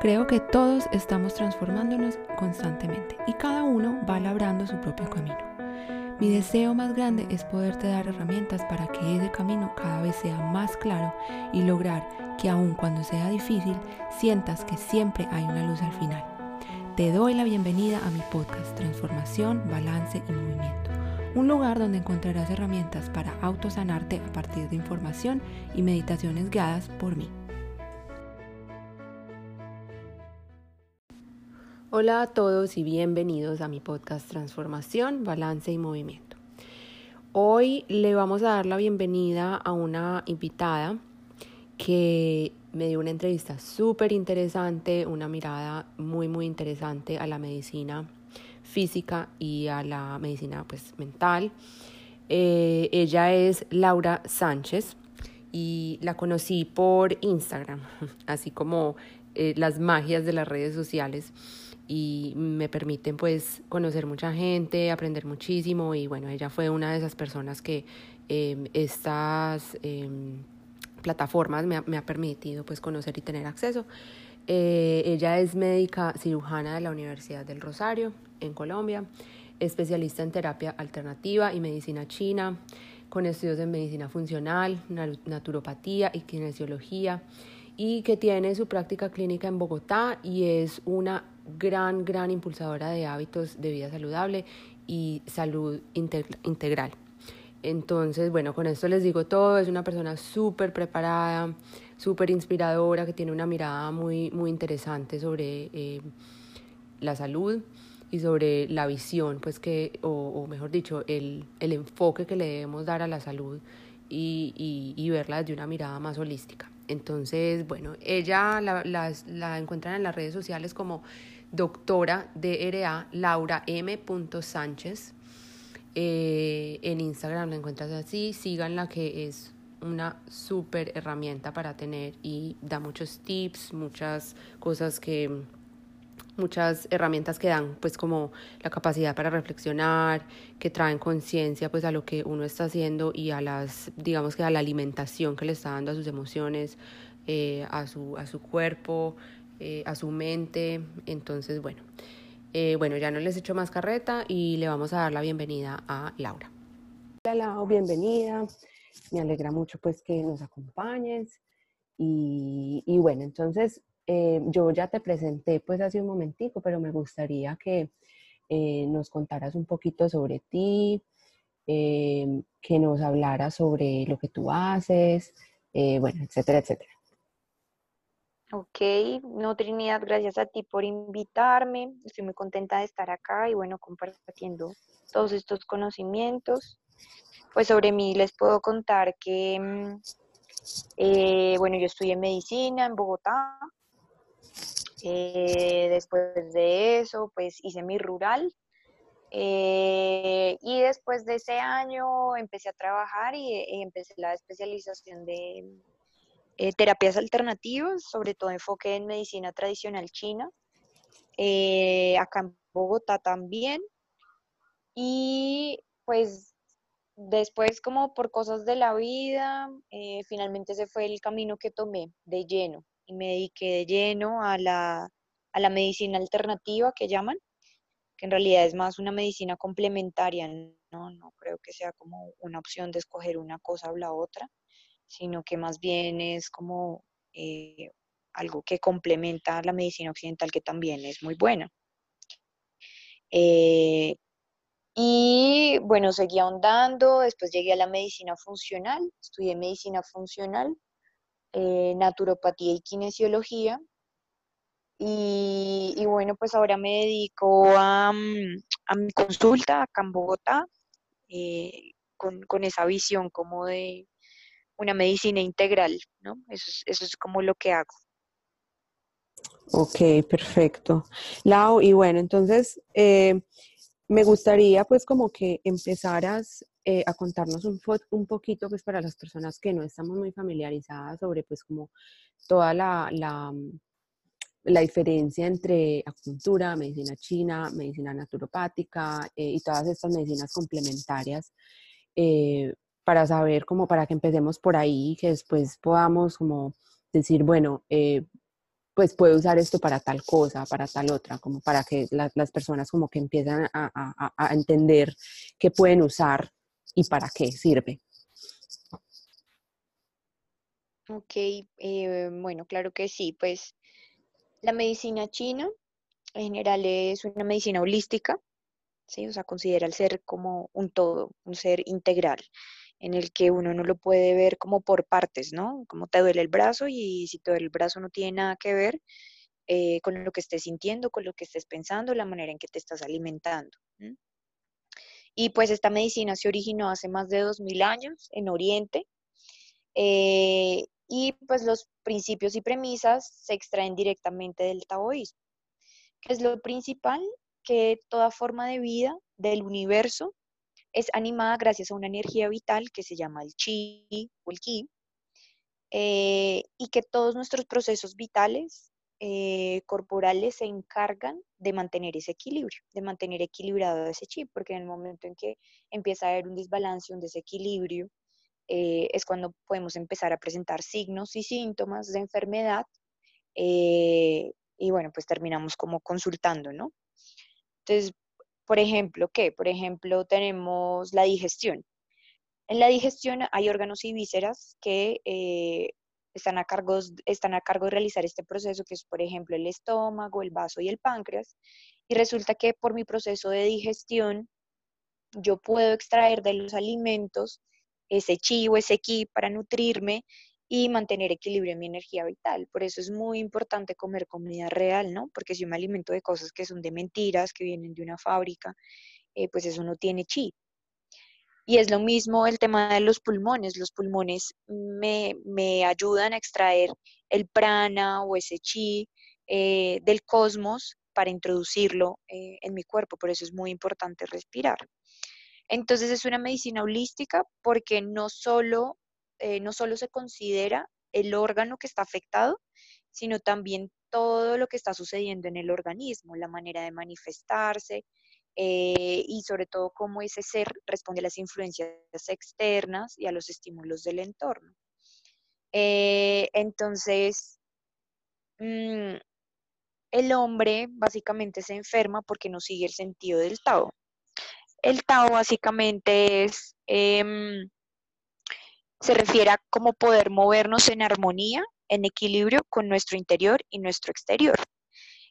Creo que todos estamos transformándonos constantemente y cada uno va labrando su propio camino. Mi deseo más grande es poderte dar herramientas para que ese camino cada vez sea más claro y lograr que aun cuando sea difícil, sientas que siempre hay una luz al final. Te doy la bienvenida a mi podcast Transformación, Balance y Movimiento, un lugar donde encontrarás herramientas para autosanarte a partir de información y meditaciones guiadas por mí. Hola a todos y bienvenidos a mi podcast Transformación, Balance y Movimiento. Hoy le vamos a dar la bienvenida a una invitada que me dio una entrevista súper interesante, una mirada muy muy interesante a la medicina física y a la medicina pues mental. Eh, ella es Laura Sánchez y la conocí por Instagram, así como eh, las magias de las redes sociales y me permiten pues conocer mucha gente, aprender muchísimo y bueno, ella fue una de esas personas que em, estas em, plataformas me ha, permitido pues conocer y tener acceso. Eh, ella es médica cirujana de la Universidad del Rosario en Colombia, especialista en terapia alternativa y medicina china, con estudios en medicina funcional, naturopatía y kinesiología y que tiene su práctica clínica en Bogotá y es una gran, gran impulsadora de hábitos de vida saludable y salud integral. Entonces, bueno, con esto les digo todo, es una persona súper preparada, súper inspiradora, que tiene una mirada muy, muy interesante sobre eh, la salud y sobre la visión, pues que, o, mejor dicho, el, el, enfoque que le debemos dar a la salud y, y, verla desde una mirada más holística. Entonces, bueno, ella la, la, encuentran en las redes sociales como doctora DRA Laura M. Sánchez. Eh, en Instagram la encuentras así, síganla que es una súper herramienta para tener y da muchos tips, muchas cosas que muchas herramientas que dan pues como la capacidad para reflexionar, que traen conciencia pues a lo que uno está haciendo y a las, digamos que a la alimentación que le está dando a sus emociones, eh, a, su, a su cuerpo, eh, a su mente. Entonces, bueno, eh, bueno, ya no les echo más carreta y le vamos a dar la bienvenida a Laura. Hola Lau, bienvenida. Me alegra mucho pues que nos acompañes. Y, y bueno, entonces eh, yo ya te presenté pues hace un momentico, pero me gustaría que nos contaras un poquito sobre ti, que nos hablaras sobre lo que tú haces, bueno, etcétera, etcétera. Ok, no Trinidad, gracias a ti por invitarme. Estoy muy contenta de estar acá y bueno, compartiendo todos estos conocimientos. Pues sobre mí les puedo contar que, mm, bueno, yo estudié medicina en Bogotá, eh, después de eso, pues hice mi rural. Eh, y después de ese año empecé a trabajar y, eh, empecé la especialización de terapias alternativas, sobre todo enfoque en medicina tradicional china. acá en Bogotá también. Y pues después como por cosas de la vida, finalmente ese fue el camino que tomé de lleno y me dediqué de lleno a la, a la medicina alternativa que llaman, que en realidad es más una medicina complementaria, no, no creo que sea como una opción de escoger una cosa o la otra, sino que más bien es como eh, algo que complementa la medicina occidental que también es muy buena. Eh, y bueno, seguí ahondando, después llegué a la medicina funcional, estudié medicina funcional eh, naturopatía y kinesiología. Y, bueno, pues ahora me dedico a, mm, a mi consulta acá en Bogotá, con, con, esa visión como de una medicina integral, ¿no? Eso es, como lo que hago. Ok, perfecto. Lau, y bueno, entonces eh, me gustaría pues como que empezaras eh, a contarnos un, un, poquito, pues para las personas que no estamos muy familiarizadas sobre, pues como toda la, la, mm, diferencia entre acupuntura, medicina china, medicina naturopática eh, y todas estas medicinas complementarias, eh, para saber, como para que empecemos por ahí, que después podamos como decir, bueno, pues puedo usar esto para tal cosa, para tal otra, como para que las personas como que empiezan a, a, entender qué pueden usar y para qué sirve. Ok, eh, bueno, claro que sí, pues la medicina china en general es una medicina holística, ¿sí? O sea, considera el ser como un todo, un ser integral, en el que uno no lo puede ver como por partes, ¿no? Como te duele el brazo y si te duele el brazo no tiene nada que ver eh, con lo que estés sintiendo, con lo que estés pensando, la manera en que te estás alimentando. Y pues esta medicina se originó hace más de 2000 años en Oriente. Eh, y pues los principios y premisas se extraen directamente del taoísmo, que es lo principal que toda forma de vida del universo es animada gracias a una energía vital que se llama el chi o el ki, eh, y que todos nuestros procesos vitales eh, corporales se encargan de mantener ese equilibrio, de mantener equilibrado ese chi, porque en el momento en que empieza a haber un desbalance, un desequilibrio, eh, es cuando podemos empezar a presentar signos y síntomas de enfermedad y bueno, pues terminamos como consultando, ¿no? Entonces, por ejemplo, ¿qué? Por ejemplo, tenemos la digestión. En la digestión hay órganos y vísceras que eh, están, a cargo, de realizar este proceso, que es, por ejemplo, el estómago, el vaso y el páncreas. Y resulta que por mi proceso de digestión, yo puedo extraer de los alimentos ese chi o ese ki para nutrirme y mantener equilibrio en mi energía vital. Por eso es muy importante comer comida real, ¿no? Porque si yo me alimento de cosas que son de mentiras, que vienen de una fábrica, eh, pues eso no tiene chi. Y es lo mismo el tema de los pulmones. Los pulmones me, ayudan a extraer el prana o ese chi eh, del cosmos para introducirlo eh, en mi cuerpo. Por eso es muy importante respirar. Entonces es una medicina holística porque no solo eh, no solo se considera el órgano que está afectado, sino también todo lo que está sucediendo en el organismo, la manera de manifestarse eh, y sobre todo cómo ese ser responde a las influencias externas y a los estímulos del entorno. Eh, entonces, mm, el hombre básicamente se enferma porque no sigue el sentido del Tao. El Tao básicamente es em, se refiere a cómo poder movernos en armonía, en equilibrio con nuestro interior y nuestro exterior.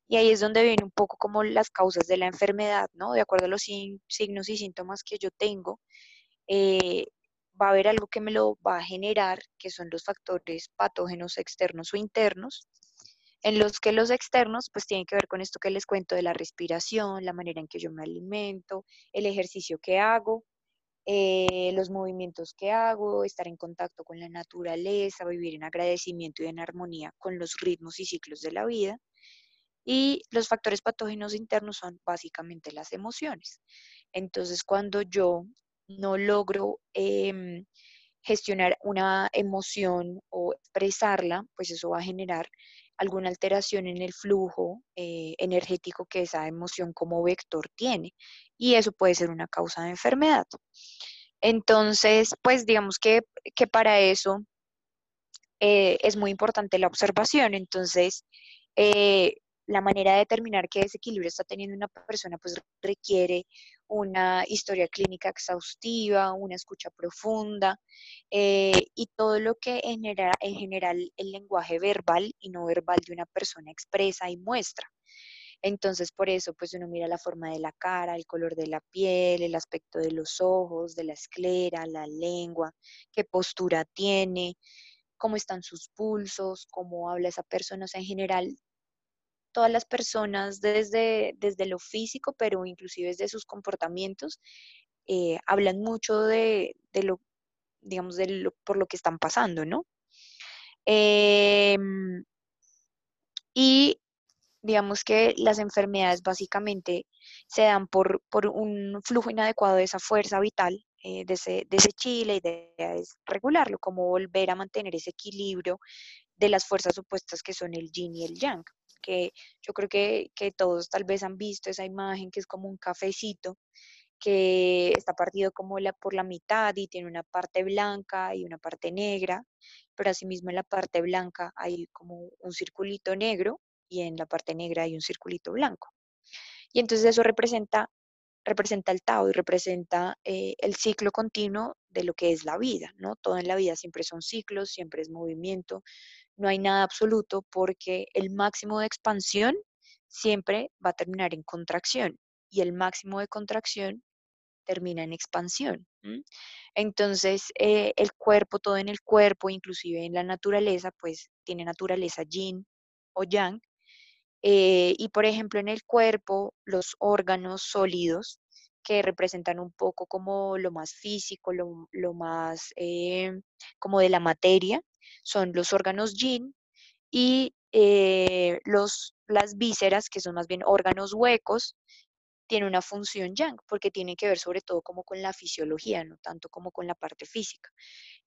Y ahí es donde viene un poco como las causas de la enfermedad, ¿no? De acuerdo a los signos y síntomas que yo tengo, eh, va a haber algo que me lo va a generar, que son los factores patógenos externos o internos, en los que los externos pues tienen que ver con esto que les cuento de la respiración, la manera en que yo me alimento, el ejercicio que hago, eh, los movimientos que hago, estar en contacto con la naturaleza, vivir en agradecimiento y en armonía con los ritmos y ciclos de la vida. Y los factores patógenos internos son básicamente las emociones. Entonces, cuando yo no logro em, gestionar una emoción o expresarla, pues eso va a generar alguna alteración en el flujo eh, energético que esa emoción como vector tiene. Y eso puede ser una causa de enfermedad. Entonces, pues digamos que, para eso eh, es muy importante la observación. Entonces, eh, la manera de determinar qué desequilibrio está teniendo una persona, pues requiere una historia clínica exhaustiva, una escucha profunda eh, y todo lo que en general, en general el lenguaje verbal y no verbal de una persona expresa y muestra. Entonces, por eso, pues uno mira la forma de la cara, el color de la piel, el aspecto de los ojos, de la esclera, la lengua, qué postura tiene, cómo están sus pulsos, cómo habla esa persona. O sea, en general, todas las personas desde, desde lo físico, pero inclusive desde sus comportamientos, eh, hablan mucho de, lo, digamos, de lo, por lo que están pasando, ¿no? Em, y digamos que las enfermedades básicamente se dan por, un flujo inadecuado de esa fuerza vital, eh, de, ese, de ese chi, la idea es regularlo, como volver a mantener ese equilibrio de las fuerzas opuestas que son el yin y el yang que yo creo que, todos tal vez han visto esa imagen que es como un cafecito que está partido como la, por la mitad y tiene una parte blanca y una parte negra, pero asimismo en la parte blanca hay como un circulito negro y en la parte negra hay un circulito blanco. Y entonces eso representa, representa el Tao y representa eh, el ciclo continuo de lo que es la vida, ¿no? Todo en la vida siempre son ciclos, siempre es movimiento, no hay nada absoluto porque el máximo de expansión siempre va a terminar en contracción y el máximo de contracción termina en expansión. Entonces, eh, el cuerpo, todo en el cuerpo, inclusive en la naturaleza, pues tiene naturaleza yin o yang. Eh, y por ejemplo, en el cuerpo, los órganos sólidos, que representan un poco como lo más físico, lo, más eh, como de la materia, son los órganos yin y los, las vísceras, que son más bien órganos huecos, tiene una función yang, porque tiene que ver sobre todo como con la fisiología, no tanto como con la parte física.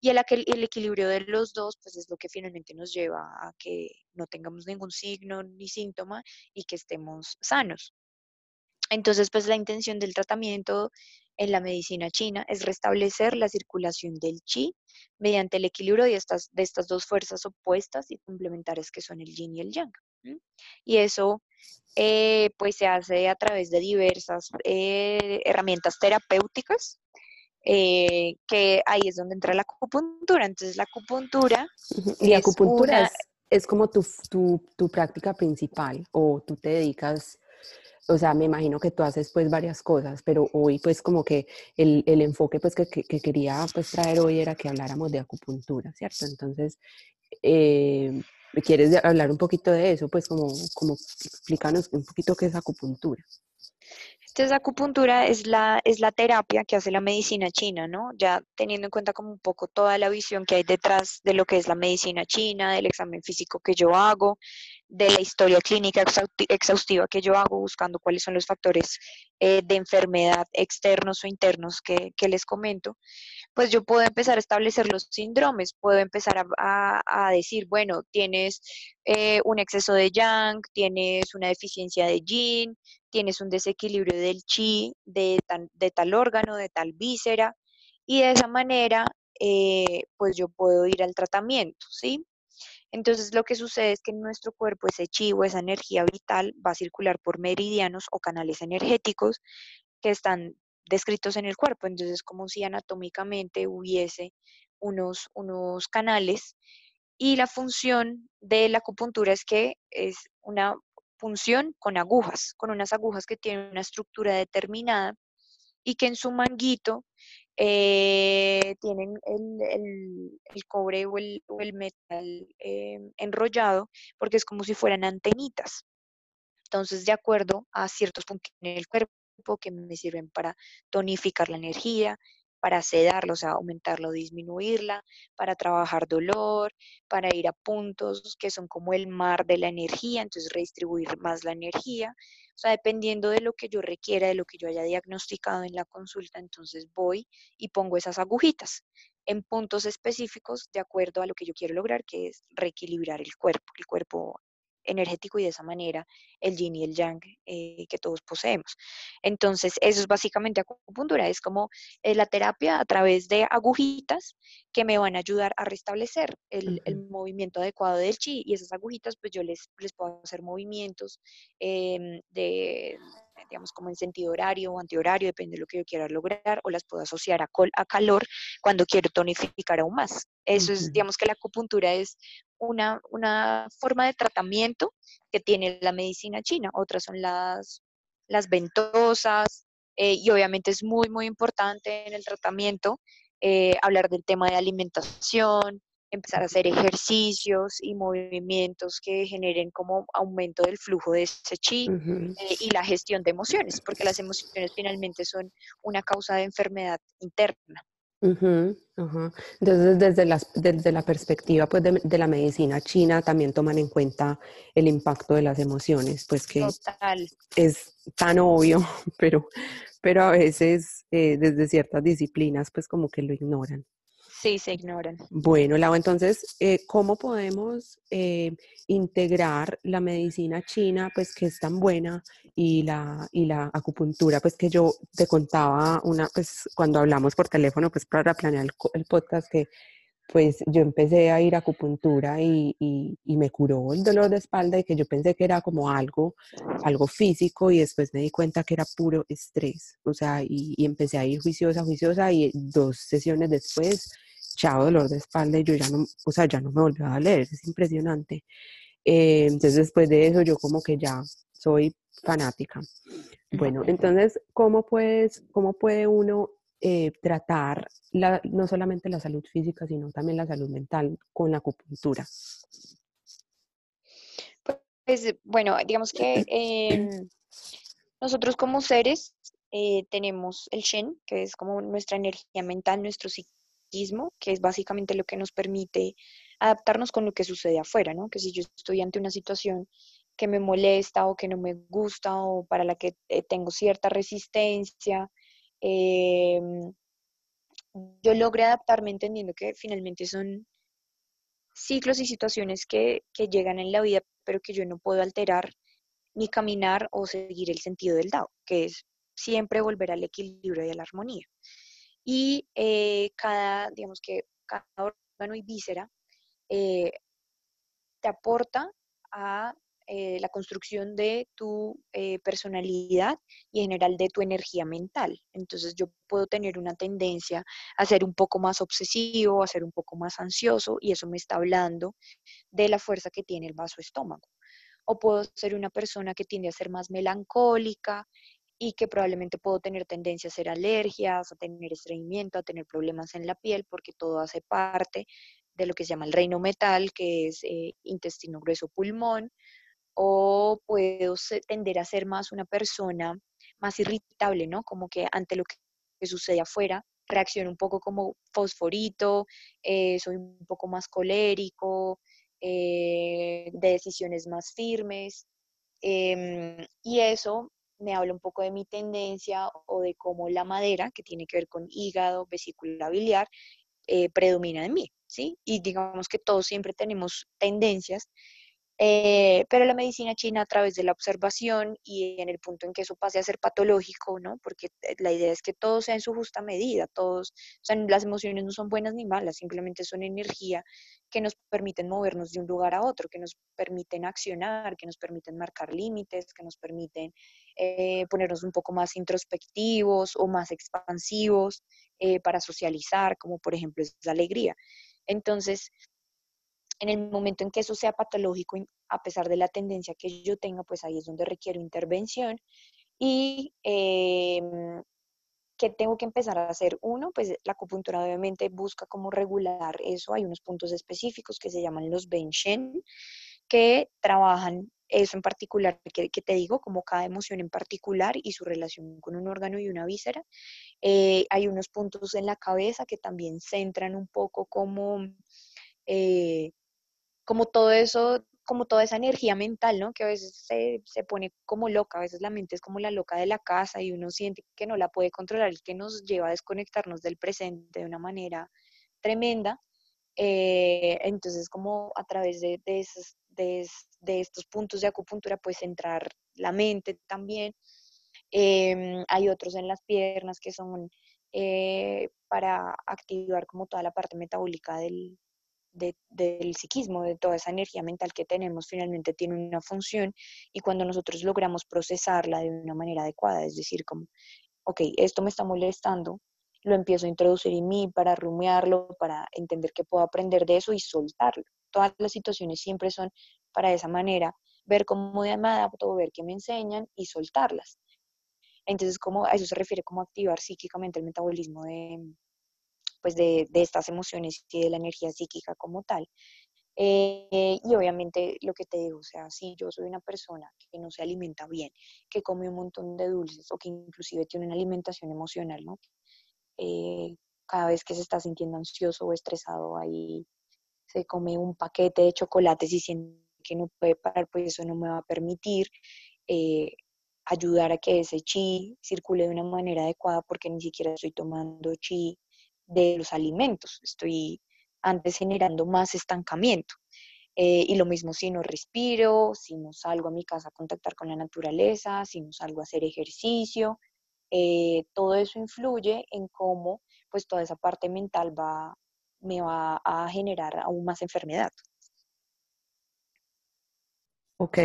Y el, el equilibrio de los dos, pues es lo que finalmente nos lleva a que no tengamos ningún signo ni síntoma y que estemos sanos. Entonces, pues la intención del tratamiento en la medicina china es restablecer la circulación del chi mediante el equilibrio de estas, de estas dos fuerzas opuestas y complementarias que son el yin y el yang. Y eso eh, pues se hace a través de diversas eh, herramientas terapéuticas, eh, que ahí es donde entra la acupuntura. Entonces la acupuntura... Y la acupuntura es, como tu, tu, práctica principal o tú te dedicas o sea, me imagino que tú haces pues varias cosas, pero hoy pues como que el, el enfoque pues que, que, quería pues traer hoy era que habláramos de acupuntura, ¿cierto? Entonces, eh, ¿quieres hablar un poquito de eso? Pues como, como explícanos un poquito qué es acupuntura. Entonces, acupuntura es la, es la terapia que hace la medicina china, ¿no? Ya teniendo en cuenta como un poco toda la visión que hay detrás de lo que es la medicina china, del examen físico que yo hago, de la historia clínica exhaustiva que yo hago, buscando cuáles son los factores eh, de enfermedad externos o internos que, que les comento pues yo puedo empezar a establecer los síndromes, puedo empezar a, decir, bueno, tienes eh, un exceso de yang, tienes una deficiencia de yin, tienes un desequilibrio del chi, de, de tal órgano, de tal víscera, y de esa manera, eh, pues yo puedo ir al tratamiento, ¿sí? Entonces lo que sucede es que en nuestro cuerpo ese chi o esa energía vital va a circular por meridianos o canales energéticos que están descritos en el cuerpo. Entonces, es como si anatómicamente hubiese unos, unos canales. Y la función de la acupuntura es que es una función con agujas, con unas agujas que tienen una estructura determinada y que en su manguito eh, tienen el, cobre o el, metal eh, enrollado porque es como si fueran antenitas. Entonces, de acuerdo a ciertos puntos en el cuerpo, que me sirven para tonificar la energía, para sedarla, o sea, aumentarla disminuirla, para trabajar dolor, para ir a puntos que son como el mar de la energía, entonces redistribuir más la energía. O sea, dependiendo de lo que yo requiera, de lo que yo haya diagnosticado en la consulta, entonces voy y pongo esas agujitas en puntos específicos de acuerdo a lo que yo quiero lograr, que es reequilibrar el cuerpo. El cuerpo energético y de esa manera el yin y el yang eh, que todos poseemos. Entonces, eso es básicamente acupuntura, es como eh, la terapia a través de agujitas que me van a ayudar a restablecer el, movimiento adecuado del chi y esas agujitas, pues yo les, les puedo hacer movimientos em, de digamos, como en sentido horario o antihorario, depende de lo que yo quiera lograr, o las puedo asociar a, a calor cuando quiero tonificar aún más. Eso es, digamos que la acupuntura es una, una forma de tratamiento que tiene la medicina china. Otras son las, las ventosas, eh, y obviamente es muy, muy importante en el tratamiento eh, hablar del tema de alimentación, empezar a hacer ejercicios y movimientos que generen como aumento del flujo de ese chi eh, y la gestión de emociones, porque las emociones finalmente son una causa de enfermedad interna. Entonces, desde, las, desde la perspectiva pues, de, la medicina china, también toman en cuenta el impacto de las emociones, pues que es tan obvio, pero, pero a veces eh, desde ciertas disciplinas pues como que lo ignoran. Sí, se ignoran. Bueno, Lau, entonces, eh, ¿cómo podemos eh, integrar la medicina china, pues que es tan buena, y la, y la acupuntura, pues que yo te contaba una, pues cuando hablamos por teléfono, pues para planear el, podcast, que pues yo empecé a ir a acupuntura y, y, me curó el dolor de espalda y que yo pensé que era como algo, algo físico y después me di cuenta que era puro estrés, o sea, y, y empecé a ir juiciosa, juiciosa y dos sesiones después, chao, dolor de espalda y yo ya no, o sea, ya no me volví a leer, es impresionante. Eh, entonces después de eso yo como que ya soy fanática. Bueno, entonces, ¿cómo, puedes, cómo puede uno eh, tratar la, no solamente la salud física, sino también la salud mental con la acupuntura? Pues bueno, digamos que em, nosotros como seres eh, tenemos el Shen, que es como nuestra energía mental, nuestro psiquismo, que es básicamente lo que nos permite adaptarnos con lo que sucede afuera, ¿no? Que si yo estoy ante una situación que me molesta o que no me gusta o para la que eh, tengo cierta resistencia, em, yo logré adaptarme entendiendo que finalmente son ciclos y situaciones que, que, llegan en la vida, pero que yo no puedo alterar ni caminar o seguir el sentido del Dao, que es siempre volver al equilibrio y a la armonía. Y eh, cada, digamos que cada órgano y víscera eh, te aporta a eh, la construcción de tu eh, personalidad y en general de tu energía mental. Entonces yo puedo tener una tendencia a ser un poco más obsesivo, a ser un poco más ansioso y eso me está hablando de la fuerza que tiene el vaso estómago. O puedo ser una persona que tiende a ser más melancólica y que probablemente puedo tener tendencia a hacer alergias, a tener estreñimiento, a tener problemas en la piel, porque todo hace parte de lo que se llama el reino metal, que es eh, intestino grueso pulmón, o puedo tender a ser más una persona más irritable, ¿no? Como que ante lo que, sucede afuera, reacciono un poco como fosforito, eh, soy un poco más colérico, eh, de decisiones más firmes, em, y eso me habla un poco de mi tendencia o de cómo la madera, que tiene que ver con hígado, vesícula biliar, eh, predomina en mí, ¿sí? Y digamos que todos siempre tenemos tendencias eh, pero la medicina china a través de la observación y en el punto en que eso pase a ser patológico, ¿no? Porque eh, la idea es que todo sea en su justa medida, todos, o las emociones no son buenas ni malas, simplemente son energía que nos permiten movernos de un lugar a otro, que nos permiten accionar, que nos permiten marcar límites, que nos permiten eh, ponernos un poco más introspectivos o más expansivos para socializar, como por ejemplo es la alegría. Entonces, en el momento en que eso sea patológico, a pesar de la tendencia que yo tenga, pues ahí es donde requiero intervención. Y eh, ¿qué tengo que empezar a hacer? Uno, pues la acupuntura obviamente busca cómo regular eso. Hay unos puntos específicos que se llaman los Shen, que trabajan eso en particular que, te digo, como cada emoción en particular y su relación con un órgano y una víscera. Eh, hay unos puntos en la cabeza que también centran un poco como eh, como todo eso, como toda esa energía mental, ¿no? Que a veces se, se, pone como loca, a veces la mente es como la loca de la casa y uno siente que no la puede controlar y que nos lleva a desconectarnos del presente de una manera tremenda. Eh, entonces, como a través de, de, esos, de, de, estos puntos de acupuntura, pues entrar la mente también. Em, hay otros en las piernas que son eh, para activar como toda la parte metabólica del, del psiquismo, de toda esa energía mental que tenemos, finalmente tiene una función y cuando nosotros logramos procesarla de una manera adecuada, es decir, como, ok, esto me está molestando, lo empiezo a introducir en mí para rumiarlo, para entender que puedo aprender de eso y soltarlo. Todas las situaciones siempre son para esa manera, ver cómo me adapto, ver qué me enseñan y soltarlas. Entonces, como a eso se refiere como activar psíquicamente el metabolismo de, pues de, estas emociones y de la energía psíquica como tal. Eh, y obviamente lo que te digo, o sea, si yo soy una persona que no se alimenta bien, que come un montón de dulces o que inclusive tiene una alimentación emocional, ¿no? Eh, cada vez que se está sintiendo ansioso o estresado, ahí se come un paquete de chocolates y siente que no puede parar, pues eso no me va a permitir eh, ayudar a que ese chi circule de una manera adecuada porque ni siquiera estoy tomando chi de los alimentos, estoy antes generando más estancamiento. Eh, y lo mismo si no respiro, si no salgo a mi casa a contactar con la naturaleza, si no salgo a hacer ejercicio, eh, todo eso influye en cómo pues toda esa parte mental va, me va a generar aún más enfermedad. Ok,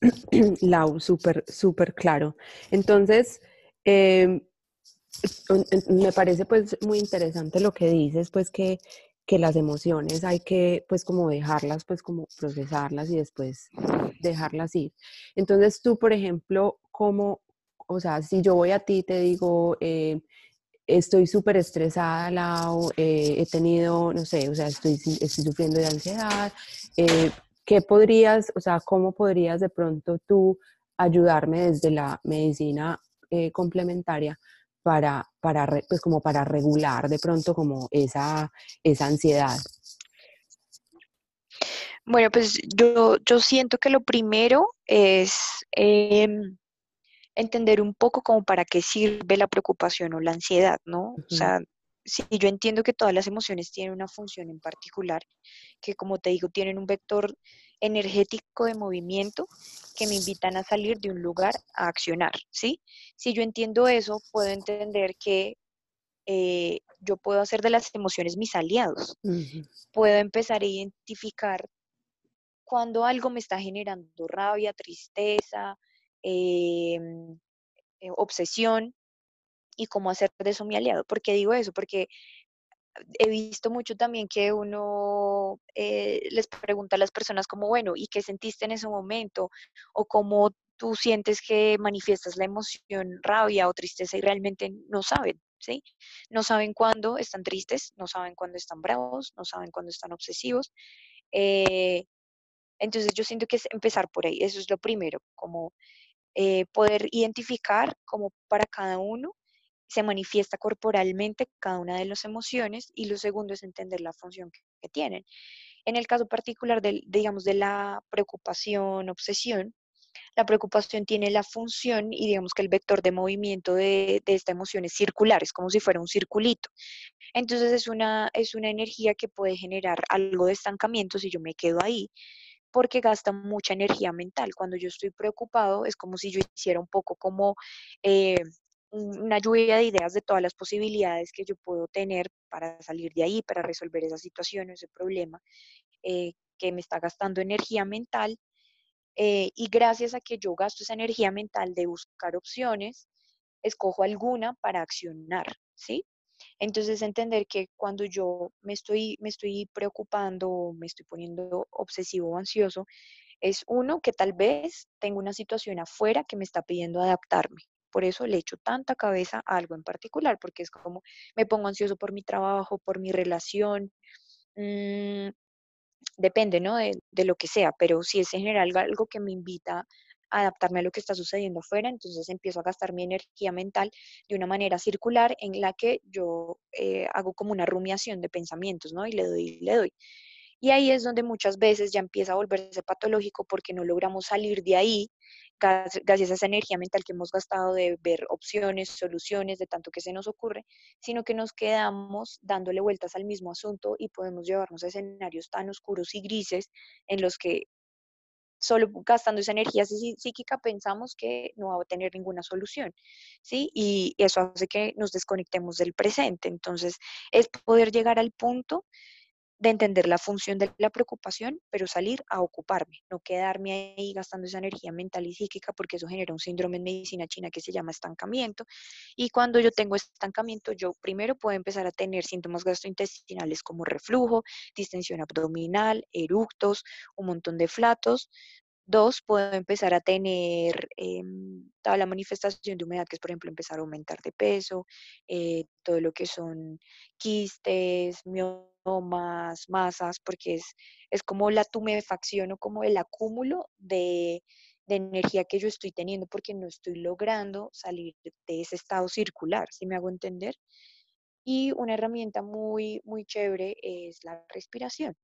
Lau, súper, súper claro. Entonces, em, me parece pues muy interesante lo que dices, pues que, que las emociones hay que pues como dejarlas, pues como procesarlas y después dejarlas ir. Entonces tú, por ejemplo, ¿cómo, o sea, si yo voy a ti y te digo, eh, estoy súper estresada, Lau, eh, he tenido, no sé, o sea, estoy, estoy sufriendo de ansiedad, eh, ¿qué podrías, o sea, cómo podrías de pronto tú ayudarme desde la medicina complementaria para, para, pues como para regular de pronto como esa, esa ansiedad? Bueno, pues yo, yo siento que lo primero es em, entender un poco como para qué sirve la preocupación o la ansiedad, ¿no? O sea, si yo entiendo que todas las emociones tienen una función en particular, que como te digo, tienen un vector energético de movimiento que me invitan a salir de un lugar a accionar, ¿sí? Si yo entiendo eso, puedo entender que eh, yo puedo hacer de las emociones mis aliados. Puedo empezar a identificar cuando algo me está generando rabia, tristeza, em, eh, obsesión y cómo hacer de eso mi aliado. ¿Por qué digo eso? Porque he visto mucho también que uno eh, les pregunta a las personas como, bueno, ¿y qué sentiste en ese momento? O cómo tú sientes que manifiestas la emoción, rabia o tristeza y realmente no saben, ¿sí? No saben cuándo están tristes, no saben cuándo están bravos, no saben cuándo están obsesivos. Eh, entonces yo siento que es empezar por ahí, eso es lo primero, como eh, poder identificar como para cada uno se manifiesta corporalmente cada una de las emociones y lo segundo es entender la función que, tienen. En el caso particular del, digamos, de la preocupación, obsesión, la preocupación tiene la función y digamos que el vector de movimiento de, de, esta emoción es circular, es como si fuera un circulito. Entonces es una, es una energía que puede generar algo de estancamiento si yo me quedo ahí, porque gasta mucha energía mental. Cuando yo estoy preocupado es como si yo hiciera un poco como eh, una lluvia de ideas de todas las posibilidades que yo puedo tener para salir de ahí, para resolver esa situación o ese problema eh, que me está gastando energía mental. Eh, y gracias a que yo gasto esa energía mental de buscar opciones, escojo alguna para accionar, ¿sí? Entonces entender que cuando yo me estoy, me estoy preocupando, me estoy poniendo obsesivo o ansioso, es uno que tal vez tengo una situación afuera que me está pidiendo adaptarme, por eso le echo tanta cabeza a algo en particular, porque es como me pongo ansioso por mi trabajo, por mi relación. Mm, depende, ¿no? De, lo que sea, pero si es en general algo que me invita a adaptarme a lo que está sucediendo afuera, entonces empiezo a gastar mi energía mental de una manera circular en la que yo eh, hago como una rumiación de pensamientos, ¿no? Y le doy, y le doy. Y ahí es donde muchas veces ya empieza a volverse patológico porque no logramos salir de ahí gracias a esa energía mental que hemos gastado de ver opciones, soluciones, de tanto que se nos ocurre, sino que nos quedamos dándole vueltas al mismo asunto y podemos llevarnos a escenarios tan oscuros y grises en los que solo gastando esa energía psíquica pensamos que no va a tener ninguna solución, ¿sí? Y eso hace que nos desconectemos del presente. Entonces, es poder llegar al punto de entender la función de la preocupación, pero salir a ocuparme, no quedarme ahí gastando esa energía mental y psíquica, porque eso genera un síndrome en medicina china que se llama estancamiento. Y cuando yo tengo estancamiento, yo primero puedo empezar a tener síntomas gastrointestinales como reflujo, distensión abdominal, eructos, un montón de flatos, Dos, puedo empezar a tener em, toda la manifestación de humedad, que es, por ejemplo, empezar a aumentar de peso, eh, todo lo que son quistes, miomas, masas, porque es, es como la tumefacción o como el acúmulo de, de energía que yo estoy teniendo porque no estoy logrando salir de ese estado circular, si me hago entender. Y una herramienta muy, muy chévere es la respiración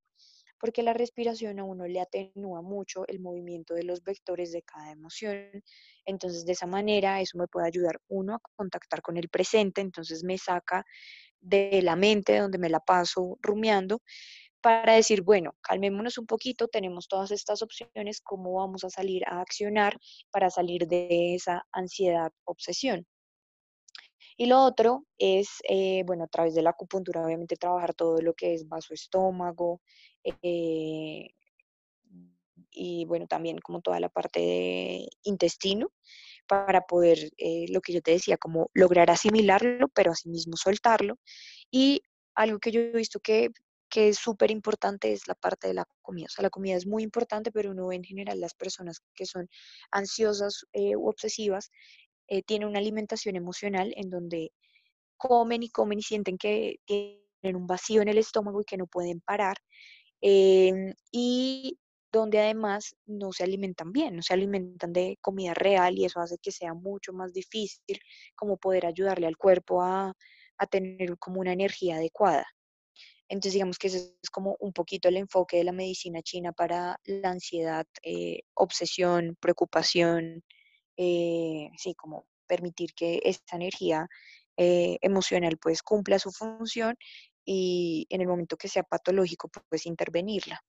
porque la respiración a uno le atenúa mucho el movimiento de los vectores de cada emoción. Entonces, de esa manera, eso me puede ayudar uno a contactar con el presente, entonces me saca de la mente donde me la paso rumiando para decir, bueno, calmémonos un poquito, tenemos todas estas opciones, ¿cómo vamos a salir a accionar para salir de esa ansiedad, obsesión? Y lo otro es, eh, bueno, a través de la acupuntura, obviamente trabajar todo lo que es vaso estómago, eh, y bueno, también como toda la parte de intestino para poder, eh, lo que yo te decía, como lograr asimilarlo, pero asimismo soltarlo. Y algo que yo he visto que, que es súper importante es la parte de la comida. O sea, la comida es muy importante, pero uno en general las personas que son ansiosas eh, u obsesivas, eh, tienen una alimentación emocional en donde comen y comen y sienten que tienen un vacío en el estómago y que no pueden parar. Em, y donde además no se alimentan bien, no se alimentan de comida real y eso hace que sea mucho más difícil como poder ayudarle al cuerpo a, tener como una energía adecuada. Entonces digamos que ese es como un poquito el enfoque de la medicina china para la ansiedad, eh, obsesión, preocupación, eh, sí, como permitir que esta energía eh, emocional pues cumpla su función y en el momento que sea patológico pues intervenirla.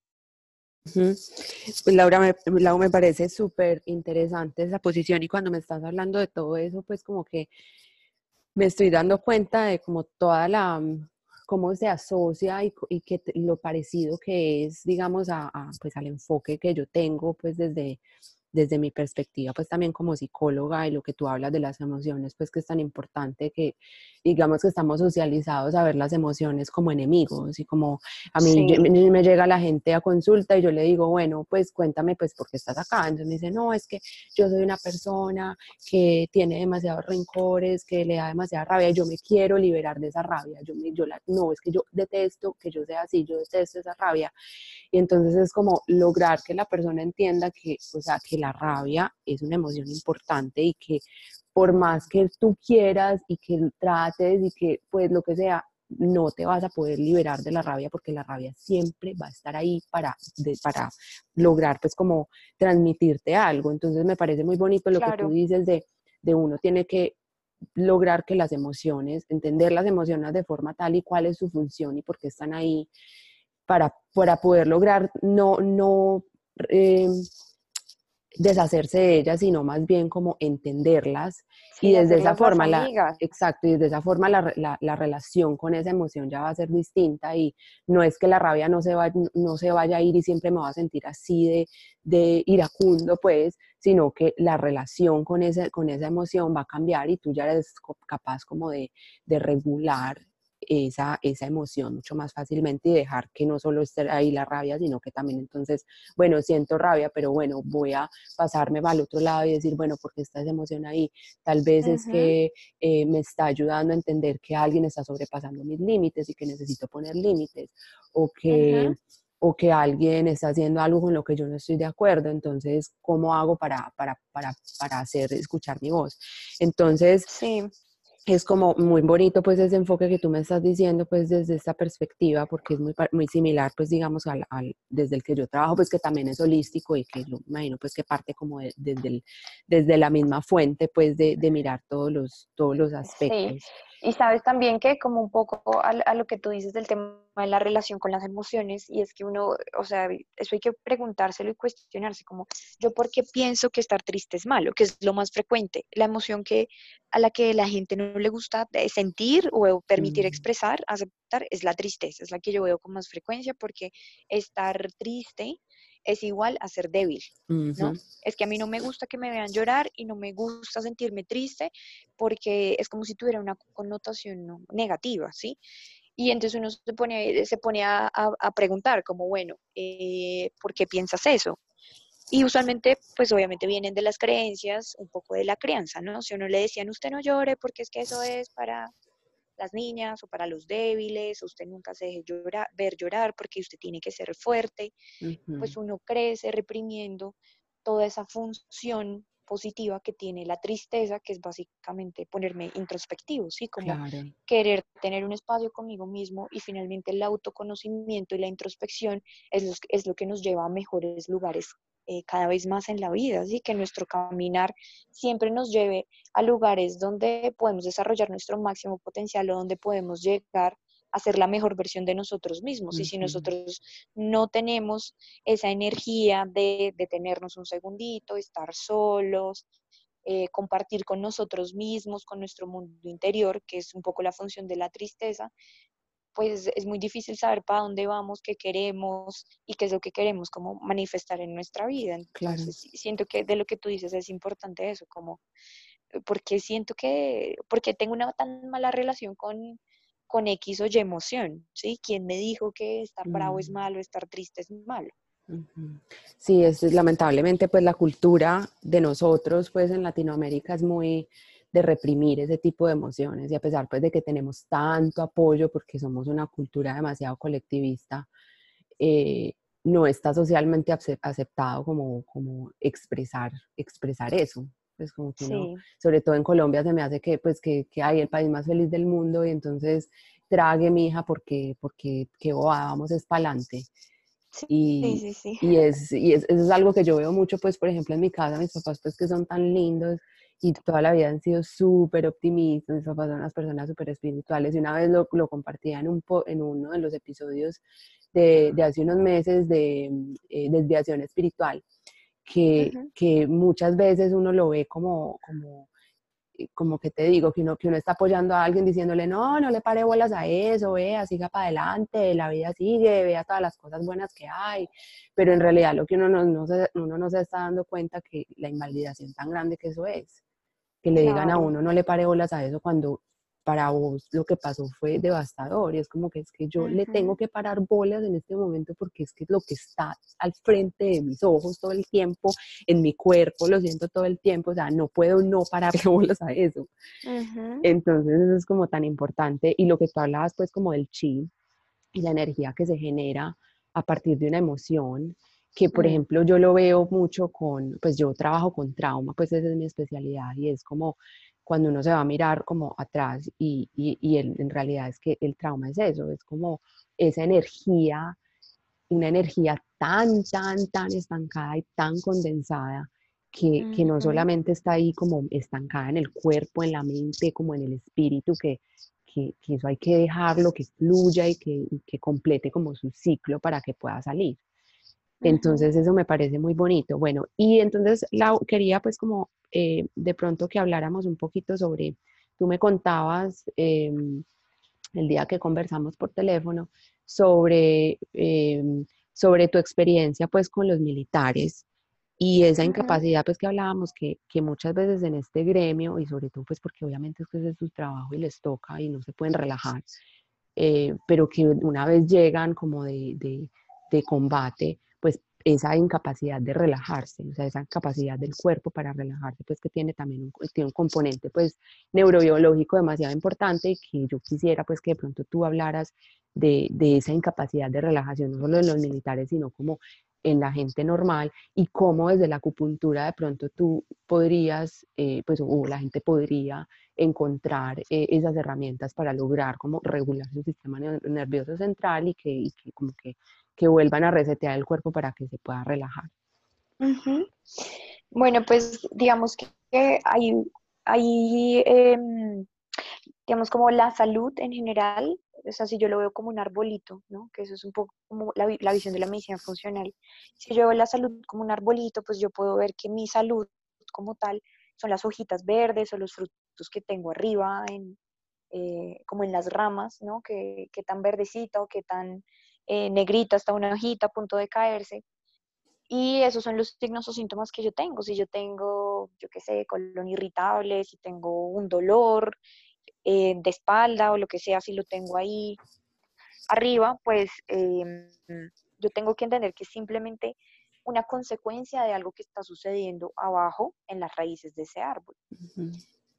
Pues Laura, me, Laura, me parece súper interesante esa posición y cuando me estás hablando de todo eso, pues como que me estoy dando cuenta de como toda la, cómo se asocia y, y que lo parecido que es, digamos, a, pues al enfoque que yo tengo, pues desde, desde mi perspectiva, pues también como psicóloga y lo que tú hablas de las emociones, pues que es tan importante que digamos que estamos socializados a ver las emociones como enemigos y como a mí me llega la gente a consulta y yo le digo, bueno, pues cuéntame pues por qué estás acá. Entonces me dice, no, es que yo soy una persona que tiene demasiados rencores, que le da demasiada rabia yo me quiero liberar de esa rabia. Yo, me, yo la, no, es que yo detesto que yo sea así, yo detesto esa rabia. Y entonces es como lograr que la persona entienda que, o sea, que la rabia es una emoción importante y que por más que tú quieras y que trates y que pues lo que sea, no te vas a poder liberar de la rabia porque la rabia siempre va a estar ahí para, para lograr pues como transmitirte algo. Entonces me parece muy bonito lo que tú dices de, de uno tiene que lograr que las emociones, entender las emociones de forma tal y cuál es su función y por qué están ahí para, para poder lograr no, no eh, deshacerse de ellas, sino más bien como entenderlas y desde esa forma, la, exacto, y desde esa forma la, la, la, relación con esa emoción ya va a ser distinta y no es que la rabia no se, va, no se vaya a ir y siempre me va a sentir así de, de iracundo, pues, sino que la relación con, ese, con esa emoción va a cambiar y tú ya eres capaz como de, de regular esa, esa emoción mucho más fácilmente y dejar que no solo esté ahí la rabia, sino que también entonces, bueno, siento rabia, pero bueno, voy a pasarme al otro lado y decir, bueno, porque está esa emoción ahí? Tal vez es que eh, me está ayudando a entender que alguien está sobrepasando mis límites y que necesito poner límites, o que... o que alguien está haciendo algo con lo que yo no estoy de acuerdo, entonces, ¿cómo hago para, para, para, para hacer escuchar mi voz? Entonces, sí es como muy bonito pues ese enfoque que tú me estás diciendo pues desde esta perspectiva porque es muy, muy similar pues digamos al, desde el que yo trabajo pues que también es holístico y que yo imagino pues que parte como desde, desde la misma fuente pues de, de, mirar todos los, todos los aspectos. Y sabes también que como un poco a, lo que tú dices del tema de la relación con las emociones, y es que uno, o sea, eso hay que preguntárselo y cuestionarse, como yo por qué pienso que estar triste es malo, que es lo más frecuente, la emoción que a la que la gente no le gusta sentir o permitir mm. expresar, aceptar, es la tristeza, es la que yo veo con más frecuencia, porque estar triste es igual a ser débil, ¿no? Es que a mí no me gusta que me vean llorar y no me gusta sentirme triste porque es como si tuviera una connotación negativa, ¿sí? Y entonces uno se pone, se pone a, preguntar como, bueno, eh, ¿por qué piensas eso? Y usualmente, pues obviamente vienen de las creencias, un poco de la crianza, ¿no? Si uno le decían, usted no llore porque es que eso es para las niñas o para los débiles, usted nunca se deje llorar, ver llorar porque usted tiene que ser fuerte, pues uno crece reprimiendo toda esa función positiva que tiene la tristeza, que es básicamente ponerme introspectivo, ¿sí? Como querer tener un espacio conmigo mismo y finalmente el autoconocimiento y la introspección es es lo que nos lleva a mejores lugares eh, cada vez más en la vida, así que nuestro caminar siempre nos lleve a lugares donde podemos desarrollar nuestro máximo potencial o donde podemos llegar a ser la mejor versión de nosotros mismos. Y si nosotros no tenemos esa energía de detenernos un segundito, estar solos, eh, compartir con nosotros mismos, con nuestro mundo interior, que es un poco la función de la tristeza, pues es muy difícil saber para dónde vamos, qué queremos y qué es lo que queremos como manifestar en nuestra vida. Entonces, siento que de lo que tú dices es importante eso, como eh, porque siento que, porque tengo una tan mala relación con, con X o Y emoción, ¿sí? ¿Quién me dijo que estar bravo es mm. malo, estar triste es malo? Sí, es, lamentablemente pues la cultura de nosotros pues en Latinoamérica es muy de reprimir ese tipo de emociones y a pesar pues de que tenemos tanto apoyo porque somos una cultura demasiado colectivista, eh, no está socialmente aceptado como, como expresar, expresar eso. Pues como que no, sobre todo en Colombia se me hace que pues que, que hay el país más feliz del mundo y entonces trague mi hija porque, porque qué vamos es pa'lante. Y, sí, sí, y, es, y es, eso es algo que yo veo mucho, pues, por ejemplo, en mi casa, mis papás, pues, que son tan lindos y toda la vida han sido súper optimistas, mis papás son unas personas súper espirituales y una vez lo, lo compartía en, un en uno de los episodios de, de hace unos meses de eh, desviación espiritual, que, que, muchas veces uno lo ve como, como eh, como que te digo, que uno, que uno está apoyando a alguien diciéndole, no, no le pare bolas a eso, vea, siga para adelante, la vida sigue, vea todas las cosas buenas que hay, pero en realidad lo que uno no, no se, uno no se está dando cuenta que la invalidación tan grande que eso es, que le digan a uno, no le pare bolas a eso cuando para vos lo que pasó fue devastador y es como que es que yo le tengo que parar bolas en este momento porque es que es lo que está al frente de mis ojos todo el tiempo, en mi cuerpo, lo siento todo el tiempo, o sea, no puedo no pararle bolas a eso. Entonces eso es como tan importante y lo que tú hablabas pues como del chi y la energía que se genera a partir de una emoción, que por mm. ejemplo yo lo veo mucho con, pues yo trabajo con trauma, pues esa es mi especialidad y es como cuando uno se va a mirar como atrás y, y, en realidad es que el trauma es eso, es como esa energía, una energía tan, tan, tan estancada y tan condensada que, que, no solamente está ahí como estancada en el cuerpo, en la mente, como en el espíritu, que, que, que eso hay que dejarlo, que fluya y que, que complete como su ciclo para que pueda salir. Entonces eso me parece muy bonito. Bueno, y entonces la, quería pues como eh, de pronto que habláramos un poquito sobre, tú me contabas em, el día que conversamos por teléfono sobre, em, sobre tu experiencia pues con los militares y esa incapacidad pues que hablábamos que, que, muchas veces en este gremio y sobre todo pues porque obviamente es que ese es su trabajo y les toca y no se pueden relajar, eh, pero que una vez llegan como de, de, de combate, esa incapacidad de relajarse, o sea, esa capacidad del cuerpo para relajarse, pues que tiene también un, tiene un componente pues neurobiológico demasiado importante que yo quisiera pues que de pronto tú hablaras de, de esa incapacidad de relajación, no solo en los militares, sino como en la gente normal y cómo desde la acupuntura de pronto tú podrías, eh, pues o la gente podría encontrar eh, esas herramientas para lograr como regular su sistema nervioso central y que como que que vuelvan a resetear el cuerpo para que se pueda relajar. Bueno, pues digamos que hay, hay em, digamos como la salud en general, o sea, si yo lo veo como un arbolito, ¿no? Que eso es un poco como la, la, visión de la medicina funcional. Si yo veo la salud como un arbolito, pues yo puedo ver que mi salud como tal son las hojitas verdes o los frutos que tengo arriba, en, eh, como en las ramas, ¿no? Que, que tan verdecita o que tan eh, negrita hasta una hojita a punto de caerse. Y esos son los signos o síntomas que yo tengo. Si yo tengo, yo qué sé, colon irritable, si tengo un dolor eh, de espalda o lo que sea, si lo tengo ahí arriba, pues em, yo tengo que entender que es simplemente una consecuencia de algo que está sucediendo abajo en las raíces de ese árbol.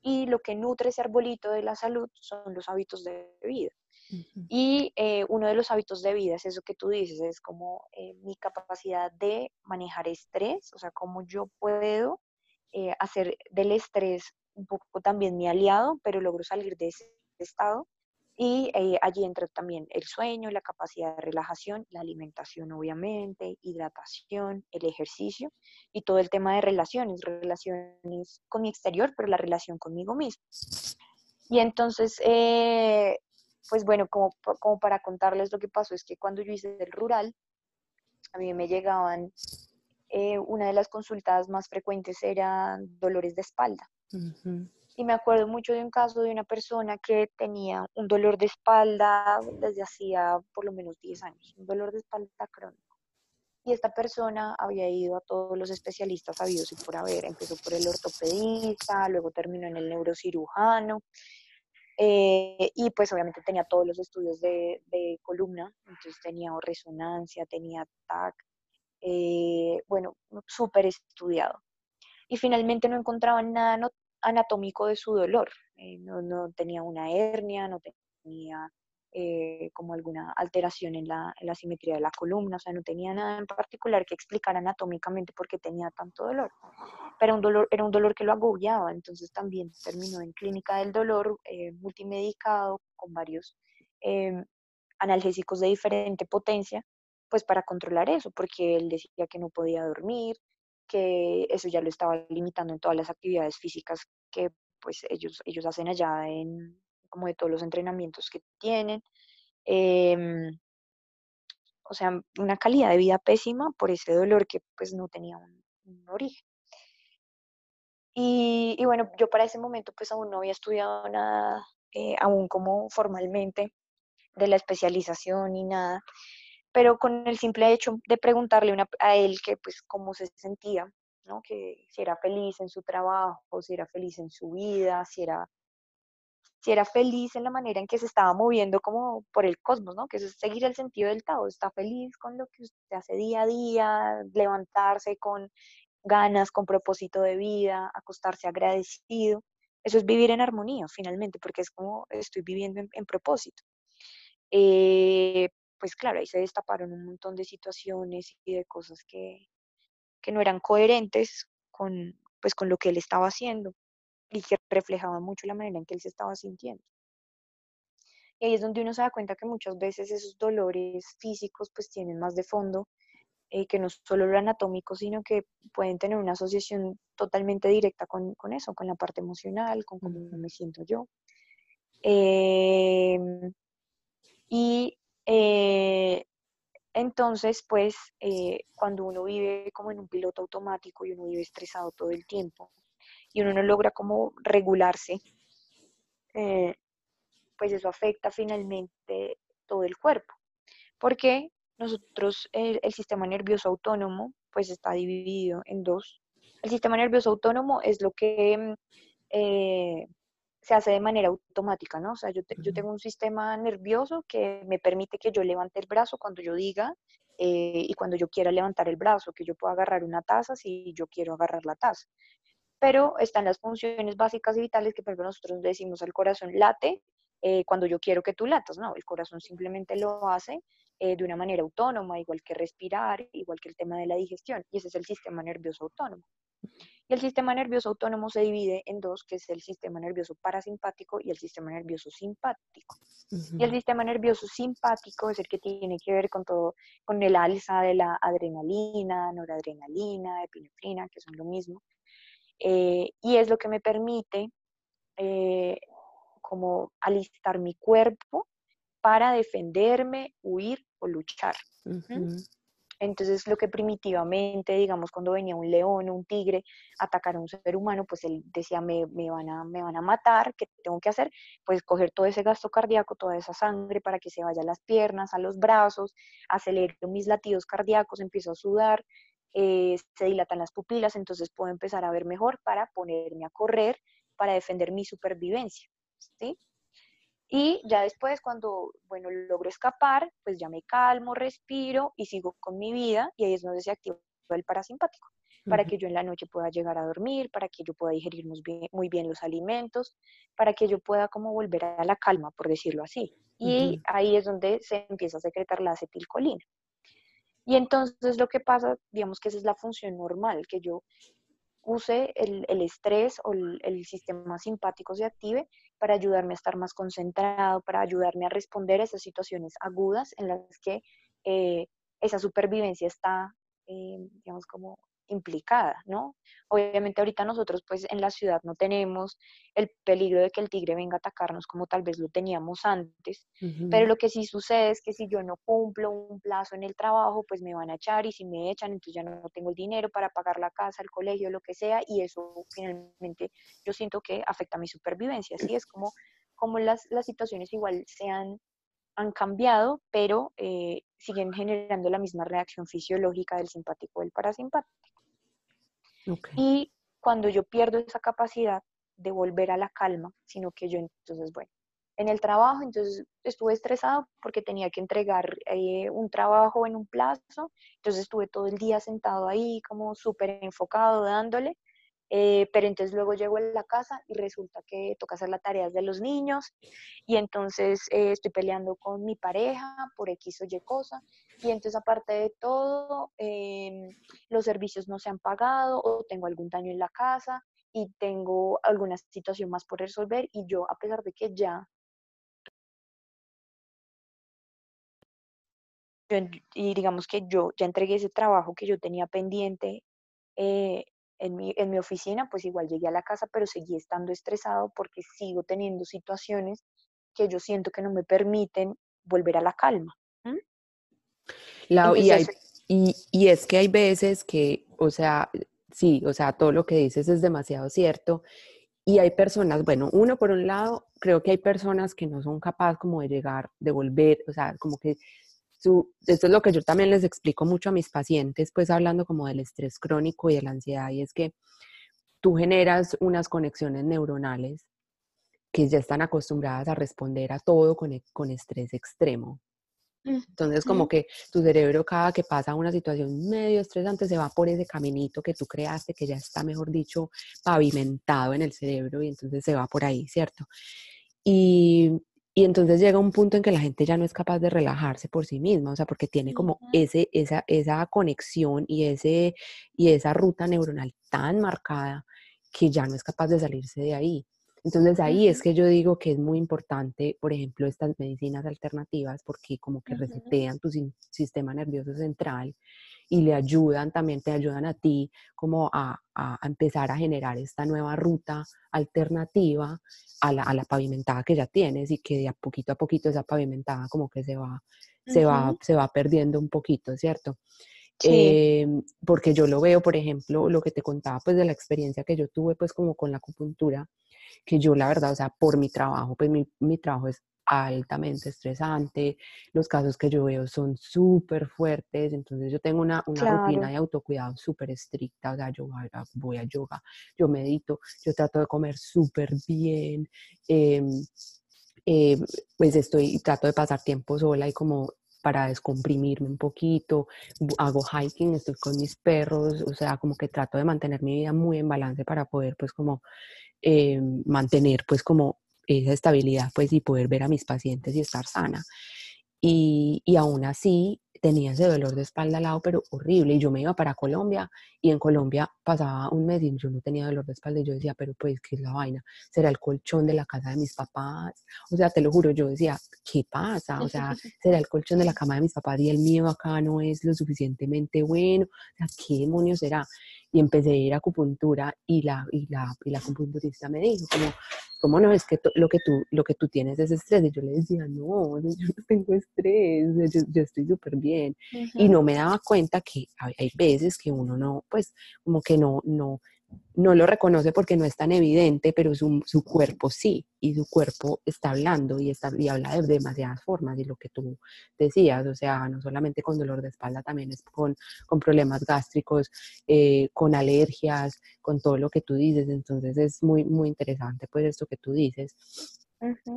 Y lo que nutre ese arbolito de la salud son los hábitos de vida. Y eh, uno de los hábitos de vida es eso que tú dices, es como eh, mi capacidad de manejar estrés, o sea, cómo yo puedo eh, hacer del estrés un poco también mi aliado, pero logro salir de ese estado. Y allí entra también el sueño, la capacidad de relajación, la alimentación obviamente, hidratación, el ejercicio y todo el tema de relaciones, relaciones con mi exterior, pero la relación conmigo mismo. Y entonces, pues bueno, como, como para contarles lo que pasó, es que cuando yo hice el rural, a mí me llegaban eh, una de las consultas más frecuentes eran dolores de espalda. Y me acuerdo mucho de un caso de una persona que tenía un dolor de espalda desde hacía por lo menos 10 años, un dolor de espalda crónico. Y esta persona había ido a todos los especialistas habidos y por haber. Empezó por el ortopedista, luego terminó en el neurocirujano. Eh, y pues obviamente tenía todos los estudios de, columna, entonces tenía resonancia, tenía TAC, eh, bueno, súper estudiado. Y finalmente no encontraban nada anatómico de su dolor. Eh, no, tenía una hernia, no tenía eh, como alguna alteración en la, simetría de la columna, o sea, no tenía nada en particular que explicara anatómicamente por qué tenía tanto dolor. Pero un dolor, era un dolor que lo agobiaba, entonces también terminó en clínica del dolor, eh, multimedicado, con varios analgésicos de diferente potencia, pues para controlar eso, porque él decía que no podía dormir, que eso ya lo estaba limitando en todas las actividades físicas que pues ellos, ellos hacen allá en como de todos los entrenamientos que tienen. Em, o sea, una calidad de vida pésima por ese dolor que pues no tenía un, origen. Y, bueno, yo para ese momento pues aún no había estudiado nada, eh, aún como formalmente de la especialización ni nada pero con el simple hecho de preguntarle a él que pues cómo se sentía, ¿no? Que si era feliz en su trabajo, si era feliz en su vida, si era, si era feliz en la manera en que se estaba moviendo como por el cosmos, ¿no? Que es seguir el sentido del Tao, está feliz con lo que usted hace día a día, levantarse con ganas, con propósito de vida, acostarse agradecido. Eso es vivir en armonía, finalmente, porque es como estoy viviendo en, propósito. Eh, pues claro, ahí se destaparon un montón de situaciones y de cosas que, no eran coherentes con, pues, con lo que él estaba haciendo y que reflejaban mucho la manera en que él se estaba sintiendo. Y ahí es donde uno se da cuenta que muchas veces esos dolores físicos pues tienen más de fondo eh, que no solo lo anatómico, sino que pueden tener una asociación totalmente directa con, eso, con la parte emocional, con cómo me siento yo. Em, y eh, entonces, pues, eh, cuando uno vive como en un piloto automático y uno vive estresado todo el tiempo y uno no logra como regularse, eh, pues eso afecta finalmente todo el cuerpo. Porque nosotros, el, sistema nervioso autónomo, pues está dividido en dos. El sistema nervioso autónomo es lo que se hace de manera automática, ¿no? O sea, yo, yo, tengo un sistema nervioso que me permite que yo levante el brazo cuando yo diga eh, y cuando yo quiera levantar el brazo, que yo pueda agarrar una taza si yo quiero agarrar la taza. Pero están las funciones básicas y vitales que, por ejemplo, nosotros decimos al corazón late eh, cuando yo quiero que tú latas, ¿no? El corazón simplemente lo hace eh, de una manera autónoma, igual que respirar, igual que el tema de la digestión, y ese es el sistema nervioso autónomo. Y el sistema nervioso autónomo se divide en dos, que es el sistema nervioso parasimpático y el sistema nervioso simpático. Y el sistema nervioso simpático es el que tiene que ver con todo, con el alza de la adrenalina, noradrenalina, epinefrina, que son lo mismo. Eh, y es lo que me permite eh, como alistar mi cuerpo para defenderme, huir o luchar. Entonces, lo que primitivamente, digamos, cuando venía un león o un tigre a atacar a un ser humano, pues él decía, me, van a, me van a matar, ¿qué tengo que hacer? Pues coger todo ese gasto cardíaco, toda esa sangre para que se vaya a las piernas, a los brazos, acelero mis latidos cardíacos, empiezo a sudar, eh, se dilatan las pupilas, entonces puedo empezar a ver mejor para ponerme a correr, para defender mi supervivencia, ¿sí? Y ya después, cuando, bueno, logro escapar, pues ya me calmo, respiro y sigo con mi vida y ahí es donde se activa el parasimpático, para que yo en la noche pueda llegar a dormir, para que yo pueda digerir muy bien, muy bien los alimentos, para que yo pueda como volver a la calma, por decirlo así. Y ahí es donde se empieza a secretar la acetilcolina. Y entonces lo que pasa, digamos que esa es la función normal, que yo use el, estrés o el, sistema simpático se active para ayudarme a estar más concentrado, para ayudarme a responder a esas situaciones agudas en las que eh, esa supervivencia está, eh, digamos, como implicada, ¿no? Obviamente ahorita nosotros pues en la ciudad no tenemos el peligro de que el tigre venga a atacarnos como tal vez lo teníamos antes, pero lo que sí sucede es que si yo no cumplo un plazo en el trabajo, pues me van a echar y si me echan, entonces ya no tengo el dinero para pagar la casa, el colegio, lo que sea, y eso finalmente yo siento que afecta a mi supervivencia, así es como, como las, las situaciones igual sean han cambiado, pero eh, siguen generando la misma reacción fisiológica del simpático o del parasimpático. Y cuando yo pierdo esa capacidad de volver a la calma, sino que yo entonces, bueno, en el trabajo, entonces estuve estresado porque tenía que entregar eh, un trabajo en un plazo, entonces estuve todo el día sentado ahí como súper enfocado dándole eh, pero entonces luego llego a la casa y resulta que toca hacer las tareas de los niños y entonces eh, estoy peleando con mi pareja por X o Y cosa y entonces aparte de todo em, los servicios no se han pagado o tengo algún daño en la casa y tengo alguna situación más por resolver y yo a pesar de que ya y digamos que yo ya entregué ese trabajo que yo tenía pendiente eh, en mi, en mi oficina, pues igual llegué a la casa, pero seguí estando estresado porque sigo teniendo situaciones que yo siento que no me permiten volver a la calma. y, y, es que hay veces que, o sea, sí, o sea, todo lo que dices es demasiado cierto. Y hay personas, bueno, uno por un lado, creo que hay personas que no son capaces como de llegar, de volver, o sea, como que esto es lo que yo también les explico mucho a mis pacientes, pues hablando como del estrés crónico y de la ansiedad, y es que tú generas unas conexiones neuronales que ya están acostumbradas a responder a todo con, e, con estrés extremo. Entonces, como que tu cerebro cada que pasa una situación medio estresante se va por ese caminito que tú creaste, que ya está, mejor dicho, pavimentado en el cerebro y entonces se va por ahí, ¿cierto? Y, y entonces llega un punto en que la gente ya no es capaz de relajarse por sí misma, o sea, porque tiene como ese, esa, esa conexión y, ese, y esa ruta neuronal tan marcada que ya no es capaz de salirse de ahí. Entonces ahí es que yo digo que es muy importante, por ejemplo, estas medicinas alternativas, porque como que resetean tu sistema nervioso central y le ayudan, también te ayudan a ti como a, a, empezar a generar esta nueva ruta alternativa a la, a la, pavimentada que ya tienes y que de a poquito a poquito esa pavimentada como que se va, se va, se va perdiendo un poquito, ¿cierto? Em, porque yo lo veo, por ejemplo, lo que te contaba pues de la experiencia que yo tuve pues como con la acupuntura, que yo la verdad, o sea, por mi trabajo, pues mi, mi trabajo es altamente estresante, los casos que yo veo son súper fuertes, entonces yo tengo una, una rutina de autocuidado súper estricta, o sea, yo voy a, yoga, yo medito, yo trato de comer súper bien, em, em, pues estoy, trato de pasar tiempo sola y como para descomprimirme un poquito, hago hiking, estoy con mis perros, o sea, como que trato de mantener mi vida muy en balance para poder pues como em, mantener pues como esa estabilidad pues y poder ver a mis pacientes y estar sana. Y, y aún así tenía ese dolor de espalda al lado, pero horrible. Y yo me iba para Colombia y en Colombia pasaba un mes y yo no tenía dolor de espalda. Y yo decía, pero pues, ¿qué es la vaina? ¿Será el colchón de la casa de mis papás? O sea, te lo juro, yo decía, ¿qué pasa? O sea, ¿será el colchón de la cama de mis papás y el mío acá no es lo suficientemente bueno? O sea, ¿qué demonios será? Y empecé a ir a acupuntura y la, y la, y la acupunturista me dijo, como, ¿cómo no? Es que lo que, tú, lo que tú tienes es estrés. Y yo le decía, no, yo no tengo estrés, yo, estoy súper bien. Y no me daba cuenta que hay, hay, veces que uno no, pues, como que no, no, no lo reconoce porque no es tan evidente, pero su, su cuerpo sí, y su cuerpo está hablando y, está, y habla de demasiadas formas, y lo que tú decías, o sea, no solamente con dolor de espalda, también es con, con problemas gástricos, eh, con alergias, con todo lo que tú dices, entonces es muy, muy interesante pues esto que tú dices,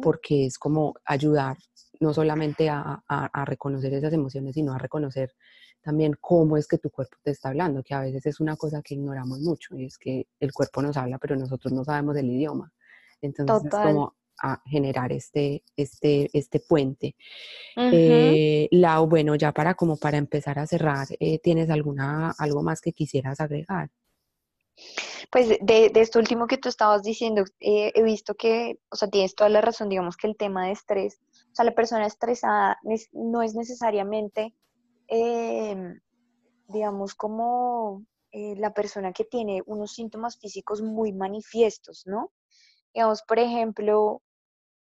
porque es como ayudar no solamente a, a, a reconocer esas emociones, sino a reconocer también cómo es que tu cuerpo te está hablando, que a veces es una cosa que ignoramos mucho y es que el cuerpo nos habla, pero nosotros no sabemos el idioma. Entonces es como a generar este, este, este puente. Eh, Lau, bueno, ya para como para empezar a cerrar, eh, ¿tienes alguna, algo más que quisieras agregar? Pues de, de esto último que tú estabas diciendo, eh, he visto que, o sea, tienes toda la razón, digamos que el tema de estrés, o sea, la persona estresada no es necesariamente Em, digamos, como eh, la persona que tiene unos síntomas físicos muy manifiestos, ¿no? Digamos, por ejemplo,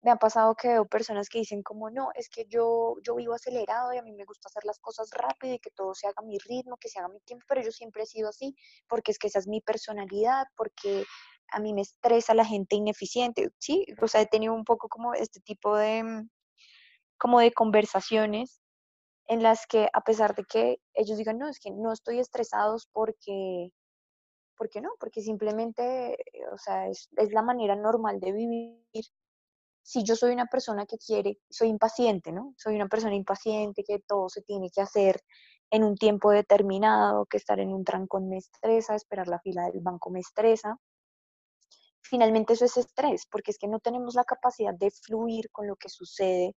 me ha pasado que veo personas que dicen como, no, es que yo, yo vivo acelerado y a mí me gusta hacer las cosas rápido y que todo se haga a mi ritmo, que se haga a mi tiempo, pero yo siempre he sido así, porque es que esa es mi personalidad, porque a mí me estresa la gente ineficiente, ¿sí? O sea, he tenido un poco como este tipo de, como de conversaciones en las que a pesar de que ellos digan, no, es que no estoy estresados porque, porque no, porque simplemente, o sea, es, es la manera normal de vivir si yo soy una persona que quiere, soy impaciente, ¿no? Soy una persona impaciente, que todo se tiene que hacer en un tiempo determinado, que estar en un trancón me estresa, esperar la fila del banco me estresa. Finalmente eso es estrés, porque es que no tenemos la capacidad de fluir con lo que sucede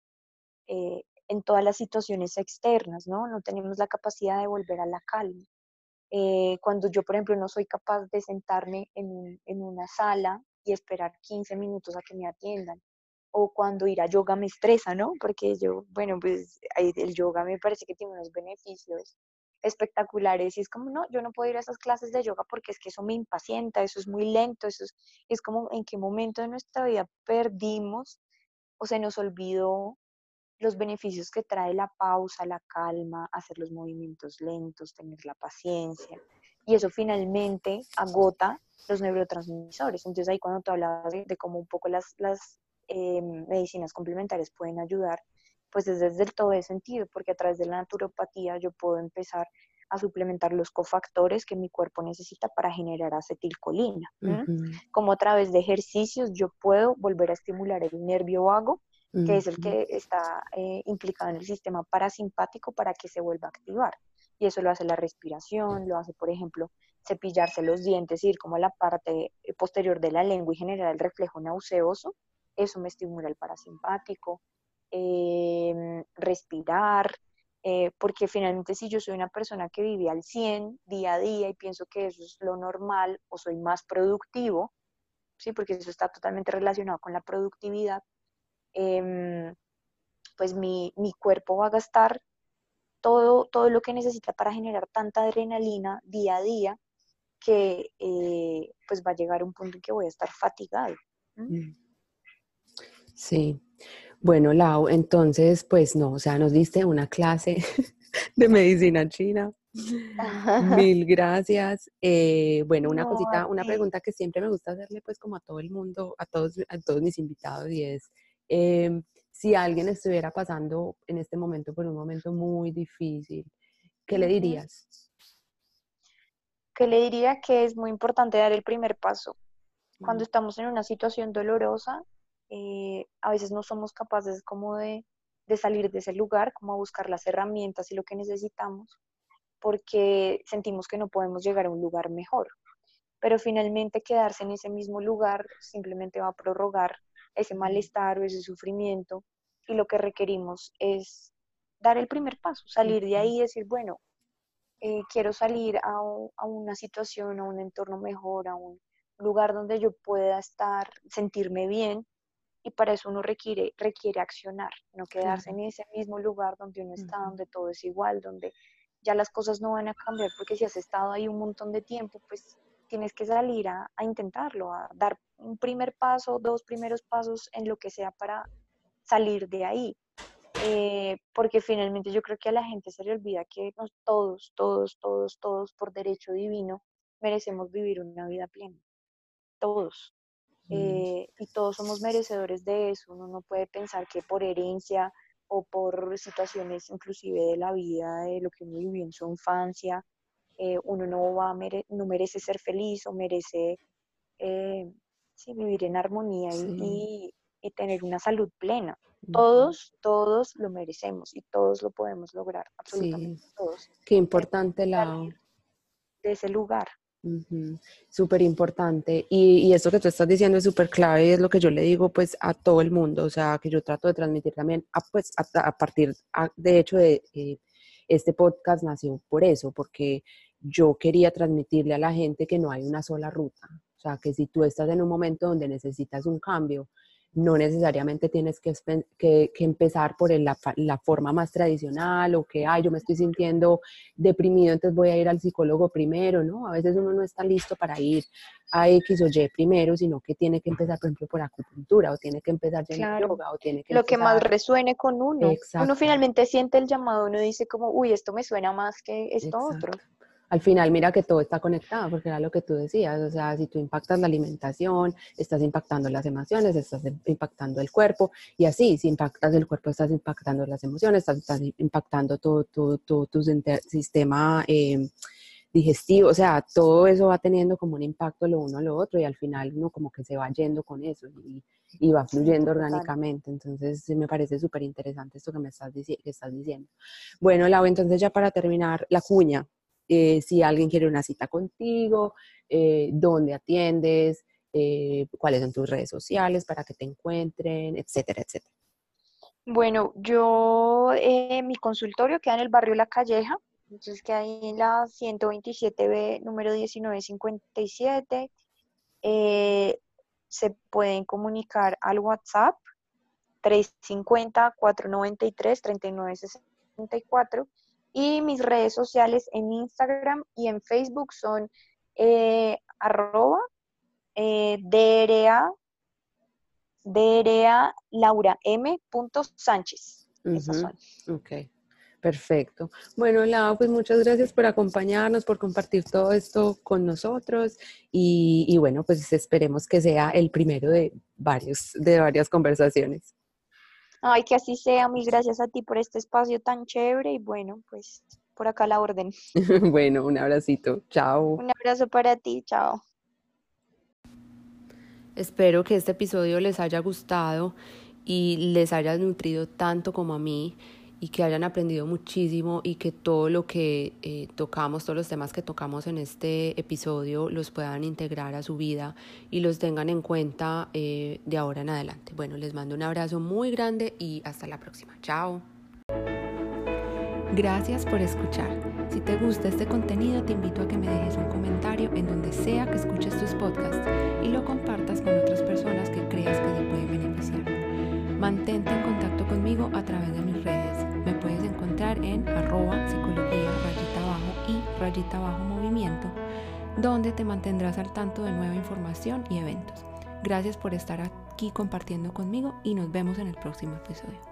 eh, en todas las situaciones externas, ¿no? No tenemos la capacidad de volver a la calma. Eh, cuando yo, por ejemplo, no soy capaz de sentarme en, en una sala y esperar 15 minutos a que me atiendan, o cuando ir a yoga me estresa, ¿no? Porque yo, bueno, pues el yoga me parece que tiene unos beneficios espectaculares y es como, no, yo no puedo ir a esas clases de yoga porque es que eso me impacienta, eso es muy lento, eso es, es como en qué momento de nuestra vida perdimos o se nos olvidó los beneficios que trae la pausa, la calma, hacer los movimientos lentos, tener la paciencia. Y eso finalmente agota los neurotransmisores. Entonces ahí cuando tú hablabas de, de cómo un poco las, las Em, medicinas complementarias pueden ayudar, pues es desde el todo ese sentido, porque a través de la naturopatía yo puedo empezar a suplementar los cofactores que mi cuerpo necesita para generar acetilcolina. Como a través de ejercicios yo puedo volver a estimular el nervio vago, que es el que está eh, implicado en el sistema parasimpático para que se vuelva a activar. Y eso lo hace la respiración, lo hace, por ejemplo, cepillarse los dientes, ir como a la parte posterior de la lengua y generar el reflejo nauseoso eso me estimula el parasimpático, em, respirar, eh, porque finalmente si yo soy una persona que vive al 100 día a día y pienso que eso es lo normal o soy más productivo, ¿sí? porque eso está totalmente relacionado con la productividad, em, pues mi, cuerpo va a gastar todo, todo lo que necesita para generar tanta adrenalina día a día que eh, pues va a llegar un punto en que voy a estar fatigado. Sí. Bueno, Lau, entonces, pues no, o sea, nos diste una clase de medicina china. Mil gracias. Eh, bueno, una cosita, una pregunta que siempre me gusta hacerle pues como a todo el mundo, a todos, a todos mis invitados y es, em, si alguien estuviera pasando en este momento por un momento muy difícil, ¿qué le dirías? Que le diría que es muy importante dar el primer paso. Cuando estamos en una situación dolorosa, eh, a veces no somos capaces como de, salir de ese lugar, como a buscar las herramientas y lo que necesitamos, porque sentimos que no podemos llegar a un lugar mejor. Pero finalmente quedarse en ese mismo lugar simplemente va a prorrogar ese malestar o ese sufrimiento y lo que requerimos es dar el primer paso, salir de ahí y decir, bueno, eh, quiero salir a, a, una situación, a un entorno mejor, a un lugar donde yo pueda estar, sentirme bien y para eso uno requiere, requiere accionar, no quedarse en ese mismo lugar donde uno está, donde todo es igual, donde ya las cosas no van a cambiar, porque si has estado ahí un montón de tiempo, pues tienes que salir a, intentarlo, a dar un primer paso, dos primeros pasos en lo que sea para salir de ahí. Eh, porque finalmente yo creo que a la gente se le olvida que todos, todos, todos, todos, por derecho divino, merecemos vivir una vida plena. Todos. Eh, y todos somos merecedores de eso. Uno no puede pensar que por herencia o por situaciones inclusive de la vida, de lo que uno vivió en su infancia, eh, uno no, va no merece ser feliz o merece eh, vivir en armonía y, y, tener una salud plena. Todos, todos lo merecemos y todos lo podemos lograr, absolutamente todos. Qué importante la... De ese lugar. Súper importante. Y, y, esto que tú estás diciendo es súper clave y es lo que yo le digo pues a todo el mundo, o sea, que yo trato de transmitir también, a, pues a, partir, de hecho, de eh, este podcast nació por eso, porque yo quería transmitirle a la gente que no hay una sola ruta, o sea, que si tú estás en un momento donde necesitas un cambio, no necesariamente tienes que, que, empezar por la, la, forma más tradicional o que, ay, yo me estoy sintiendo deprimido, entonces voy a ir al psicólogo primero, ¿no? A veces uno no está listo para ir a X o Y primero, sino que tiene que empezar, por ejemplo, por acupuntura o tiene que empezar ya yoga o tiene que... Lo que más resuene con uno. Uno finalmente siente el llamado, uno dice como, uy, esto me suena más que esto otro al final mira que todo está conectado, porque era lo que tú decías, o sea, si tú impactas la alimentación, estás impactando las emociones, estás impactando el cuerpo, y así, si impactas el cuerpo, estás impactando las emociones, estás, impactando todo, tu sistema eh, digestivo, o sea, todo eso va teniendo como un impacto lo uno a lo otro, y al final uno como que se va yendo con eso, y, va fluyendo orgánicamente. Entonces, me parece súper interesante esto que me estás, que estás diciendo. Bueno, Lau, entonces ya para terminar, la cuña, eh, si alguien quiere una cita contigo, eh, dónde atiendes, eh, cuáles son tus redes sociales para que te encuentren, etcétera, etcétera. Bueno, yo, mi consultorio queda en el barrio La Calleja, entonces queda ahí en la 127B, número 1957. se pueden comunicar al WhatsApp 350-493-3964 y mis redes sociales en Instagram y en Facebook son eh, arroba eh, DRA, DRA Laura M. Sánchez. Ok, perfecto. Bueno, Laura, pues muchas gracias por acompañarnos, por compartir todo esto con nosotros y, y bueno, pues esperemos que sea el primero de, varios, de varias conversaciones. Ay, que así sea. Mil gracias a ti por este espacio tan chévere y bueno, pues por acá la orden. bueno, un abracito. Chao. Un abrazo para ti. Chao. Espero que este episodio les haya gustado y les haya nutrido tanto como a mí y que hayan aprendido muchísimo y que todo lo que eh, tocamos, todos los temas que tocamos en este episodio los puedan integrar a su vida y los tengan en cuenta eh, de ahora en adelante. Bueno, les mando un abrazo muy grande y hasta la próxima. Chao. Gracias por escuchar. Si te gusta este contenido, te invito a que me dejes un comentario en donde sea que escuches tus podcasts y lo compartas con otras personas que creas que te pueden beneficiar. Mantente en contacto conmigo a través de en arroba psicología rayita abajo y rayita abajo movimiento, donde te mantendrás al tanto de nueva información y eventos. Gracias por estar aquí compartiendo conmigo y nos vemos en el próximo episodio.